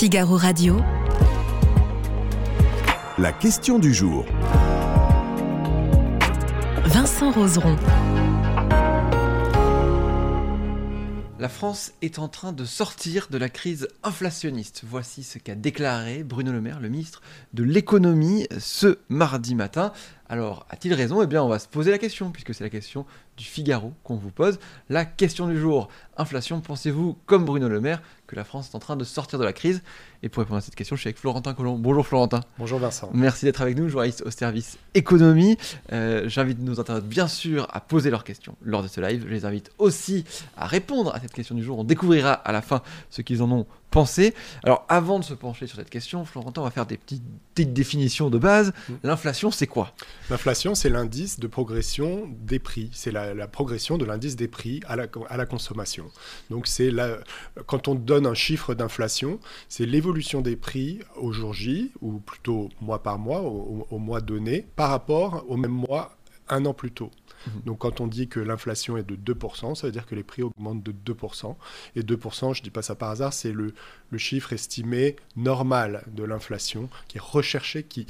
Figaro Radio. La question du jour. Vincent Roseron. La France est en train de sortir de la crise inflationniste. Voici ce qu'a déclaré Bruno Le Maire, le ministre de l'économie, ce mardi matin. Alors, a-t-il raison? Eh bien, on va se poser la question, puisque c'est la question du Figaro qu'on vous pose. La question du jour, inflation, pensez-vous, comme Bruno Le Maire, que la France est en train de sortir de la crise? Et pour répondre à cette question, je suis avec Florentin Colomb. Bonjour Florentin. Bonjour Vincent. Merci d'être avec nous, journaliste au service économie. Euh, J'invite nos internautes, bien sûr, à poser leurs questions lors de ce live. Je les invite aussi à répondre à cette question du jour. On découvrira à la fin ce qu'ils en ont pensé. Alors, avant de se pencher sur cette question, Florentin, on va faire des petites, petites définitions de base. Mm. L'inflation, c'est quoi? L'inflation, c'est l'indice de progression des prix. C'est la, la progression de l'indice des prix à la, à la consommation. Donc, c'est quand on donne un chiffre d'inflation, c'est l'évolution des prix au jour J, ou plutôt mois par mois, au, au mois donné, par rapport au même mois un an plus tôt. Mhm. Donc quand on dit que l'inflation est de 2%, ça veut dire que les prix augmentent de 2%. Et 2%, je ne dis pas ça par hasard, c'est le, chiffre estimé normal de l'inflation, qui est recherché, qui,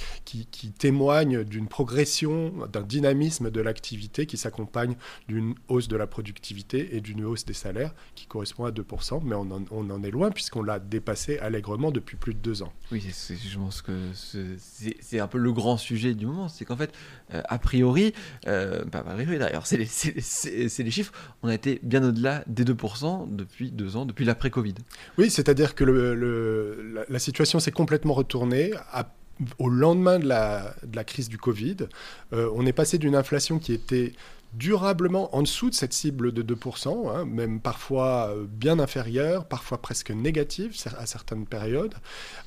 témoigne d'une progression, d'un dynamisme de l'activité qui s'accompagne d'une hausse de la productivité et d'une hausse des salaires qui correspond à 2%. Mais on en, est loin puisqu'on l'a dépassé allègrement depuis plus de deux ans. Oui, je pense que c'est un peu le grand sujet du moment. C'est qu'en fait, euh, a priori, euh, bah, oui, d'ailleurs, c'est les, chiffres. On a été bien au-delà des 2% depuis deux ans, depuis l'après-Covid. Oui, c'est-à-dire que la, situation s'est complètement retournée. Au lendemain de la, crise du Covid, euh, on est passé d'une inflation qui était durablement en dessous de cette cible de 2%, hein, même parfois bien inférieure, parfois presque négative à certaines périodes,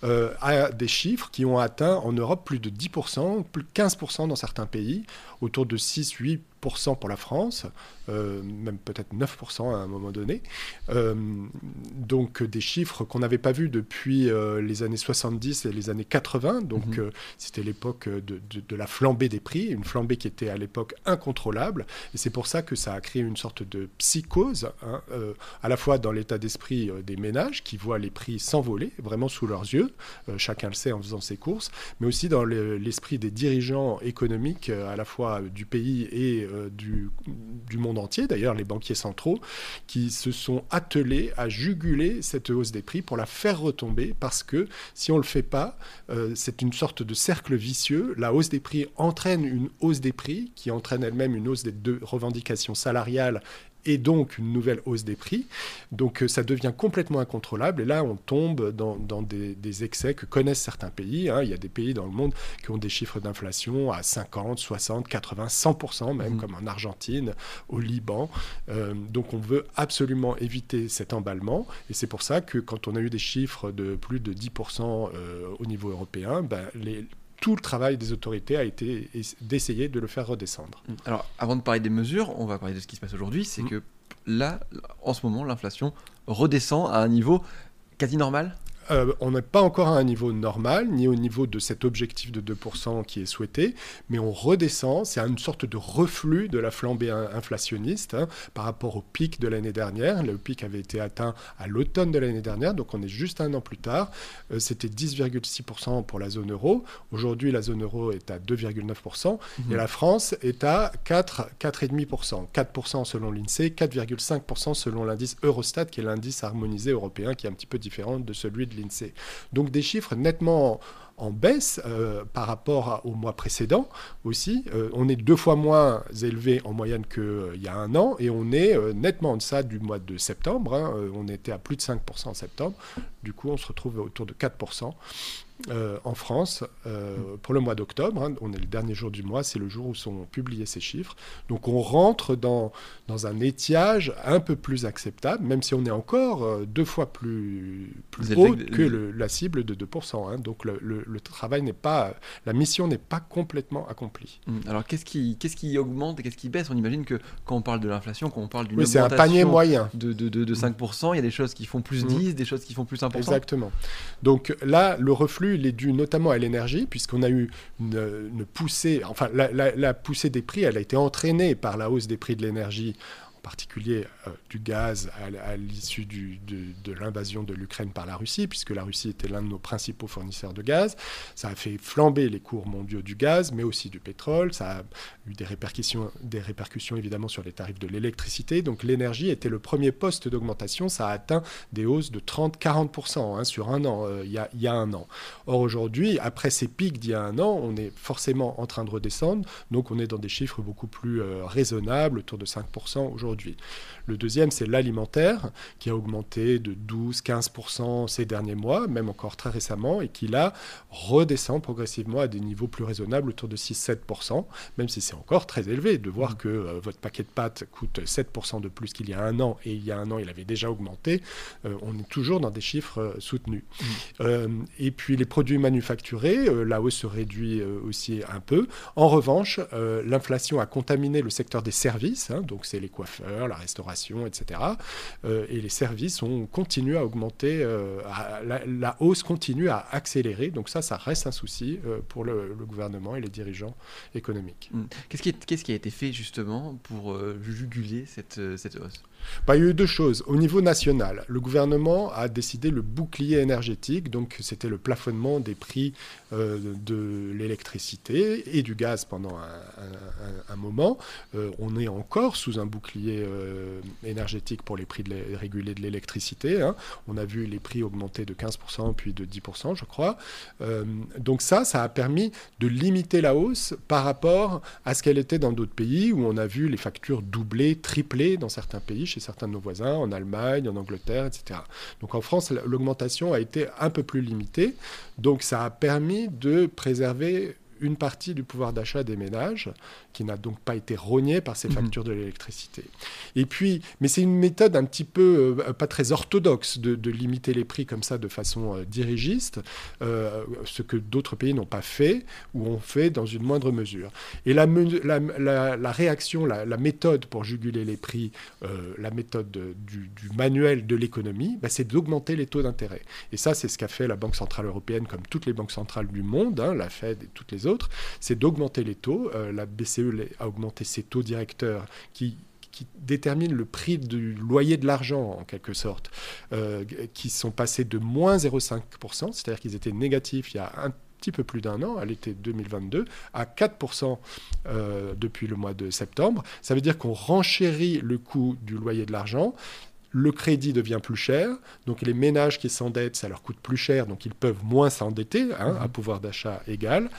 euh, à des chiffres qui ont atteint en Europe plus de 10%, plus de 15% dans certains pays, autour de 6-8% pour la France, euh, même peut-être 9% à un moment donné. Euh, donc des chiffres qu'on n'avait pas vus depuis euh, les années 70 et les années 80. Donc -hmm. c'était l'époque de, de, de, la flambée des prix, une flambée qui était à l'époque incontrôlable. Et c'est pour ça que ça a créé une sorte de psychose, hein, à la fois dans l'état d'esprit des ménages qui voient les prix s'envoler vraiment sous leurs yeux, chacun le sait en faisant ses courses, mais aussi dans l'esprit des dirigeants économiques à la fois du pays et du, du, monde entier, d'ailleurs les banquiers centraux, qui se sont attelés à juguler cette hausse des prix pour la faire retomber, parce que si on ne le fait pas, euh, c'est une sorte de cercle vicieux. La hausse des prix entraîne une hausse des prix, qui entraîne elle-même une hausse des deux revendications salariales et donc une nouvelle hausse des prix. Donc ça devient complètement incontrôlable et là on tombe dans, dans des, des, excès que connaissent certains pays. Hein. Il y a des pays dans le monde qui ont des chiffres d'inflation à 50, 60, 80, 100% même, mmh. comme en Argentine, au Liban. Euh, donc on veut absolument éviter cet emballement et c'est pour ça que quand on a eu des chiffres de plus de 10% euh, au niveau européen, ben, les tout le travail des autorités a été d'essayer de le faire redescendre. Alors, avant de parler des mesures, on va parler de ce qui se passe aujourd'hui. C'est mmh. que là, en ce moment, l'inflation redescend à un niveau quasi normal? Euh, on n'est pas encore à un niveau normal, ni au niveau de cet objectif de 2% qui est souhaité, mais on redescend, c'est une sorte de reflux de la flambée inflationniste hein, par rapport au pic de l'année dernière. Le pic avait été atteint à l'automne de l'année dernière, donc on est juste un an plus tard. Euh, C'était 10,6% pour la zone euro. Aujourd'hui, la zone euro est à 2,9% mmh. et la France est à 4, 4,5%. 4% selon l'INSEE, 4,5% selon l'indice Eurostat, qui est l'indice harmonisé européen, qui est un petit peu différent de celui de l'INSEE. Donc des chiffres nettement en baisse euh, par rapport au mois précédent aussi. Euh, on est deux fois moins élevé en moyenne qu'il y a un an et on est euh, nettement en deçà du mois de septembre. Hein. on était à plus de 5% en septembre. Du coup, on se retrouve autour de 4%. Euh, en France euh, pour le mois d'octobre. Hein, on est le dernier jour du mois, c'est le jour où sont publiés ces chiffres. Donc on rentre dans, dans un étiage un peu plus acceptable, même si on est encore euh, deux fois plus, plus haut que le, la cible de 2%. Hein. Donc le, le, le travail n'est pas, la mission n'est pas complètement accomplie. Alors qu'est-ce qui, qu'est-ce qui augmente et qu'est-ce qui baisse? On imagine que quand on parle de l'inflation, quand on parle d'une oui, c'est un panier moyen de, de, de, de 5%, il y a des choses qui font plus 10, mmh. des choses qui font plus 1%. Exactement. Donc là, le reflux il est dû notamment à l'énergie, puisqu'on a eu une, poussée, enfin la, poussée des prix, elle a été entraînée par la hausse des prix de l'énergie particulier euh, du gaz à, l'issue de, l'invasion de l'Ukraine par la Russie, puisque la Russie était l'un de nos principaux fournisseurs de gaz. Ça a fait flamber les cours mondiaux du gaz, mais aussi du pétrole. Ça a eu des répercussions, des répercussions évidemment sur les tarifs de l'électricité. Donc l'énergie était le premier poste d'augmentation. Ça a atteint des hausses de 30-40% hein, sur un an, euh, il y, y, a un an. Or aujourd'hui, après ces pics d'il y a un an, on est forcément en train de redescendre. Donc on est dans des chiffres beaucoup plus euh, raisonnables, autour de 5% aujourd'hui. Le deuxième, c'est l'alimentaire, qui a augmenté de 12-15% ces derniers mois, même encore très récemment, et qui là redescend progressivement à des niveaux plus raisonnables, autour de 6-7%, même si c'est encore très élevé de voir mmh. que euh, votre paquet de pâtes coûte 7% de plus qu'il y a un an, et il y a un an, il avait déjà augmenté. Euh, on est toujours dans des chiffres euh, soutenus. Mmh. et puis les produits manufacturés, la hausse se réduit aussi un peu. En revanche, l'inflation a contaminé le secteur des services, hein, donc c'est les coiffeurs, la restauration, etc. Euh, et les services ont continué à augmenter, euh, la, hausse continue à accélérer. Donc ça, ça reste un souci euh, pour le, gouvernement et les dirigeants économiques. Mmh. Qu'est-ce qui, a été fait justement pour juguler cette hausse? Bah, il y a eu deux choses. Au niveau national, le gouvernement a décidé le bouclier énergétique, donc c'était le plafonnement des prix euh, de l'électricité et du gaz pendant un, moment. Euh, on est encore sous un bouclier euh, énergétique pour les prix régulés de l'électricité. Hein. On a vu les prix augmenter de 15% puis de 10%, je crois. donc ça, ça a permis de limiter la hausse par rapport à ce qu'elle était dans d'autres pays où on a vu les factures doubler, tripler dans certains pays chez certains de nos voisins, en Allemagne, en Angleterre, etc. Donc en France, l'augmentation a été un peu plus limitée. Donc ça a permis de préserver une partie du pouvoir d'achat des ménages qui n'a donc pas été rogné par ces mhm. factures de l'électricité. Et puis, mais c'est une méthode un petit peu euh, pas très orthodoxe de, limiter les prix comme ça de façon euh, dirigiste, euh, ce que d'autres pays n'ont pas fait ou ont fait dans une moindre mesure. Et la, la, réaction, la, méthode pour juguler les prix, la méthode du, manuel de l'économie, bah, c'est d'augmenter les taux d'intérêt. Et ça, c'est ce qu'a fait la Banque Centrale Européenne, comme toutes les banques centrales du monde, hein, la Fed et toutes les autres, c'est d'augmenter les taux. la BCE a augmenté ses taux directeurs qui qui déterminent le prix du loyer de l'argent, en quelque sorte, euh, qui sont passés de moins 0,5%, c'est-à-dire qu'ils étaient négatifs il y a un petit peu plus d'un an, à l'été 2022, à 4% euh, depuis le mois de septembre. Ça veut dire qu'on renchérit le coût du loyer de l'argent le crédit devient plus cher, donc les ménages qui s'endettent, ça leur coûte plus cher, donc ils peuvent moins s'endetter, hein, à mhm. pouvoir d'achat égal,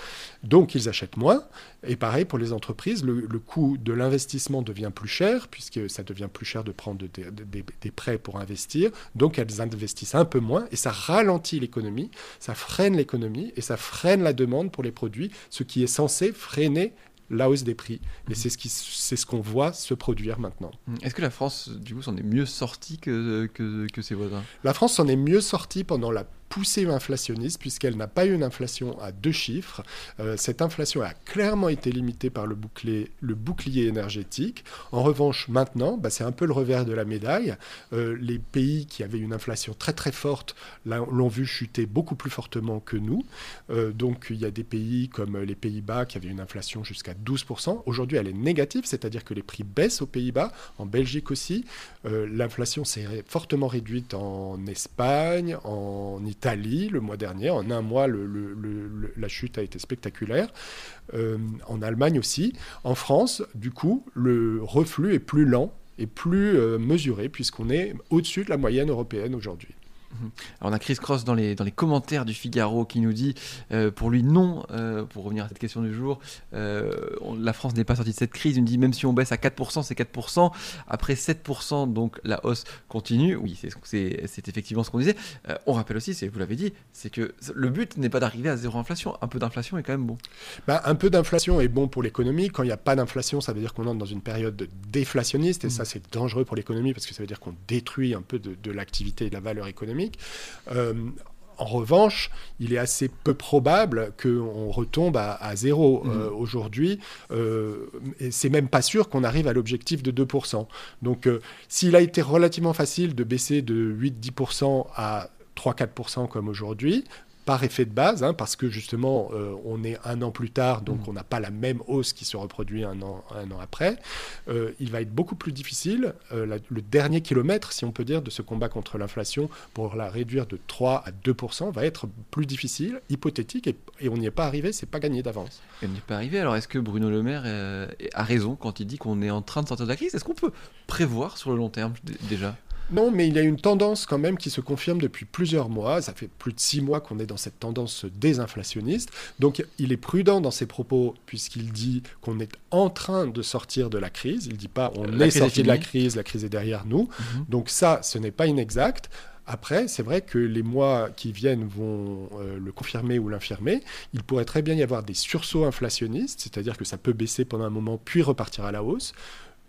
donc ils achètent moins. Et pareil pour les entreprises, le, coût de l'investissement devient plus cher, puisque ça devient plus cher de prendre des, prêts pour investir, donc elles investissent un peu moins, et ça ralentit l'économie, ça freine l'économie, et ça freine la demande pour les produits, ce qui est censé freiner la hausse des prix. Et c'est ce, qui, c'est ce qu'on voit se produire maintenant. Mhm. Est-ce que la France, du coup, s'en est mieux sortie que, que, que ses voisins? La France s'en est mieux sortie pendant la poussée inflationniste puisqu'elle n'a pas eu une inflation à deux chiffres. Euh, cette inflation a clairement été limitée par le bouclier, énergétique. En revanche, maintenant, bah, c'est un peu le revers de la médaille. Euh, les pays qui avaient une inflation très très forte l'ont vu chuter beaucoup plus fortement que nous. Euh, donc il y a des pays comme les Pays-Bas qui avaient une inflation jusqu'à 12%. Aujourd'hui, elle est négative, c'est-à-dire que les prix baissent aux Pays-Bas, en Belgique aussi. L'inflation s'est fortement réduite en Espagne, en Italie le mois dernier. En un mois, la chute a été spectaculaire. Euh, en Allemagne aussi. En France, du coup, le reflux est plus lent et plus euh, mesuré puisqu'on est au-dessus de la moyenne européenne aujourd'hui. Mhm. Alors on a Chris Cross dans les, dans les commentaires du Figaro qui nous dit, euh, pour lui non, euh, pour revenir à cette question du jour, euh, la France n'est pas sortie de cette crise. Il nous dit même si on baisse à 4%, c'est 4%. Après 7%, donc la hausse continue. Oui, c'est effectivement ce qu'on disait. on rappelle aussi, vous l'avez dit, c'est que le but n'est pas d'arriver à zéro inflation. Un peu d'inflation est quand même bon. Bah, un peu d'inflation est bon pour l'économie. Quand il n'y a pas d'inflation, ça veut dire qu'on entre dans une période déflationniste et ça mhm. c'est dangereux pour l'économie parce que ça veut dire qu'on détruit un peu de, de l'activité et de la valeur économique. Euh, en revanche, il est assez peu probable qu'on retombe à, zéro mmh. euh, aujourd'hui. Euh, et c'est même pas sûr qu'on arrive à l'objectif de 2%. Donc, s'il a été relativement facile de baisser de 8-10% à 3-4% comme aujourd'hui, par effet de base, hein, parce que justement, euh, on est un an plus tard, donc Mhm. on n'a pas la même hausse qui se reproduit un an, un an après. Euh, il va être beaucoup plus difficile, euh, la- le dernier kilomètre, si on peut dire, de ce combat contre l'inflation, pour la réduire de 3 à 2 va être plus difficile, hypothétique, et, et on n'y est pas arrivé, c'est pas gagné d'avance. Elle n'y est pas arrivée. Alors, est-ce que Bruno Le Maire a raison quand il dit qu'on est en train de sortir de la crise? Est-ce qu'on peut prévoir sur le long terme déjà? Non, mais il y a une tendance quand même qui se confirme depuis plusieurs mois. Ça fait plus de six mois qu'on est dans cette tendance désinflationniste. Donc il est prudent dans ses propos puisqu'il dit qu'on est en train de sortir de la crise. Il dit pas on La est sorti de la crise, la crise est derrière nous. Mhm. Donc ça, ce n'est pas inexact. Après, c'est vrai que les mois qui viennent vont euh, le confirmer ou l'infirmer. Il pourrait très bien y avoir des sursauts inflationnistes, c'est-à-dire que ça peut baisser pendant un moment puis repartir à la hausse.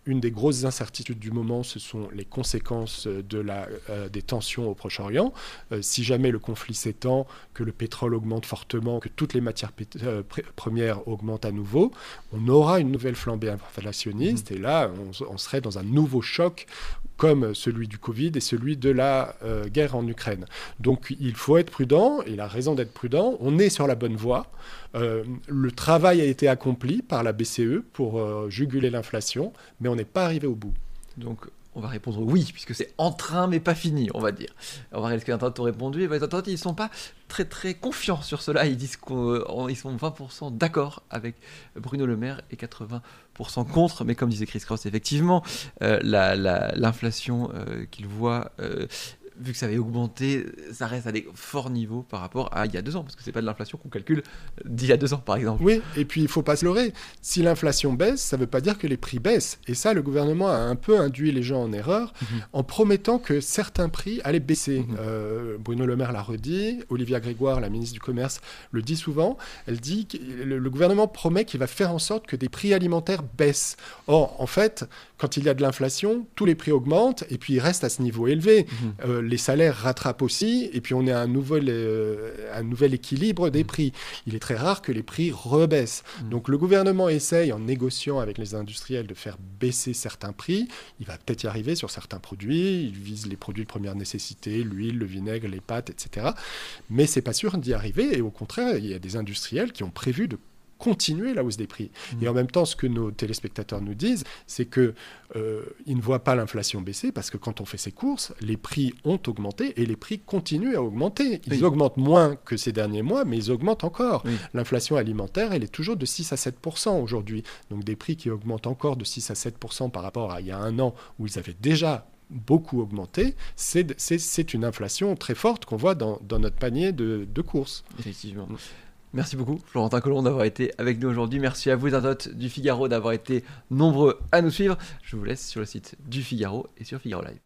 Une des grosses incertitudes du moment, ce sont les conséquences de la, euh, des tensions au Proche-Orient. Euh, si jamais le conflit s'étend, que le pétrole augmente fortement, que toutes les matières euh, premières augmentent à nouveau, on aura une nouvelle flambée inflationniste. Et là, on, on serait dans un nouveau choc comme celui du Covid et celui de la euh, guerre en Ukraine. Donc il faut être prudent, il a raison d'être prudent. On est sur la bonne voie. Euh, le travail a été accompli par la BCE pour euh, juguler l'inflation, mais on n'est pas arrivé au bout. Donc, on va répondre oui, puisque c'est en train mais pas fini, on va dire. On va voir ce que les internautes ont répondu. Et les internautes, ils sont pas très très confiants sur cela. Ils disent qu'ils sont 20% d'accord avec Bruno Le Maire et 80% contre. Mais comme disait Chris Cross, effectivement, euh, la- la- l'inflation euh, qu'il voit. Vu que ça avait augmenté, ça reste à des forts niveaux par rapport à il y a deux ans, parce que c'est pas de l'inflation qu'on calcule d'il y a deux ans, par exemple. Oui, et puis il faut pas se leurrer. Si l'inflation baisse, ça ne veut pas dire que les prix baissent. Et ça, le gouvernement a un peu induit les gens en erreur Mhm. en promettant que certains prix allaient baisser. Mhm. Euh, Bruno Le Maire l'a redit, Olivia Grégoire, la ministre du Commerce, le dit souvent. Elle dit que le, le gouvernement promet qu'il va faire en sorte que des prix alimentaires baissent. Or, en fait, quand il y a de l'inflation, tous les prix augmentent et puis ils restent à ce niveau élevé. Mhm. Euh, les salaires rattrapent aussi, et puis on est à un nouvel, euh, un nouvel équilibre des prix. Il est très rare que les prix rebaissent. Mhm. Donc le gouvernement essaye, en négociant avec les industriels, de faire baisser certains prix. Il va peut-être y arriver sur certains produits. Il vise les produits de première nécessité, l'huile, le vinaigre, les pâtes, etc. Mais c'est pas sûr d'y arriver, et au contraire, il y a des industriels qui ont prévu de continuer la hausse des prix. Mhm. Et en même temps, ce que nos téléspectateurs nous disent, c'est que euh, ils ne voient pas l'inflation baisser parce que quand on fait ses courses, les prix ont augmenté et les prix continuent à augmenter. Ils Oui. augmentent moins que ces derniers mois, mais ils augmentent encore. Oui. L'inflation alimentaire, elle est toujours de 6 à 7% aujourd'hui. Donc des prix qui augmentent encore de 6 à 7% par rapport à il y a un an où ils avaient déjà beaucoup augmenté, c'est une inflation très forte qu'on voit dans, dans notre panier de, de courses. Effectivement. Merci beaucoup, Florentin Colomb, d'avoir été avec nous aujourd'hui. Merci à vous, internautes du Figaro, d'avoir été nombreux à nous suivre. Je vous laisse sur le site du Figaro et sur Figaro Live.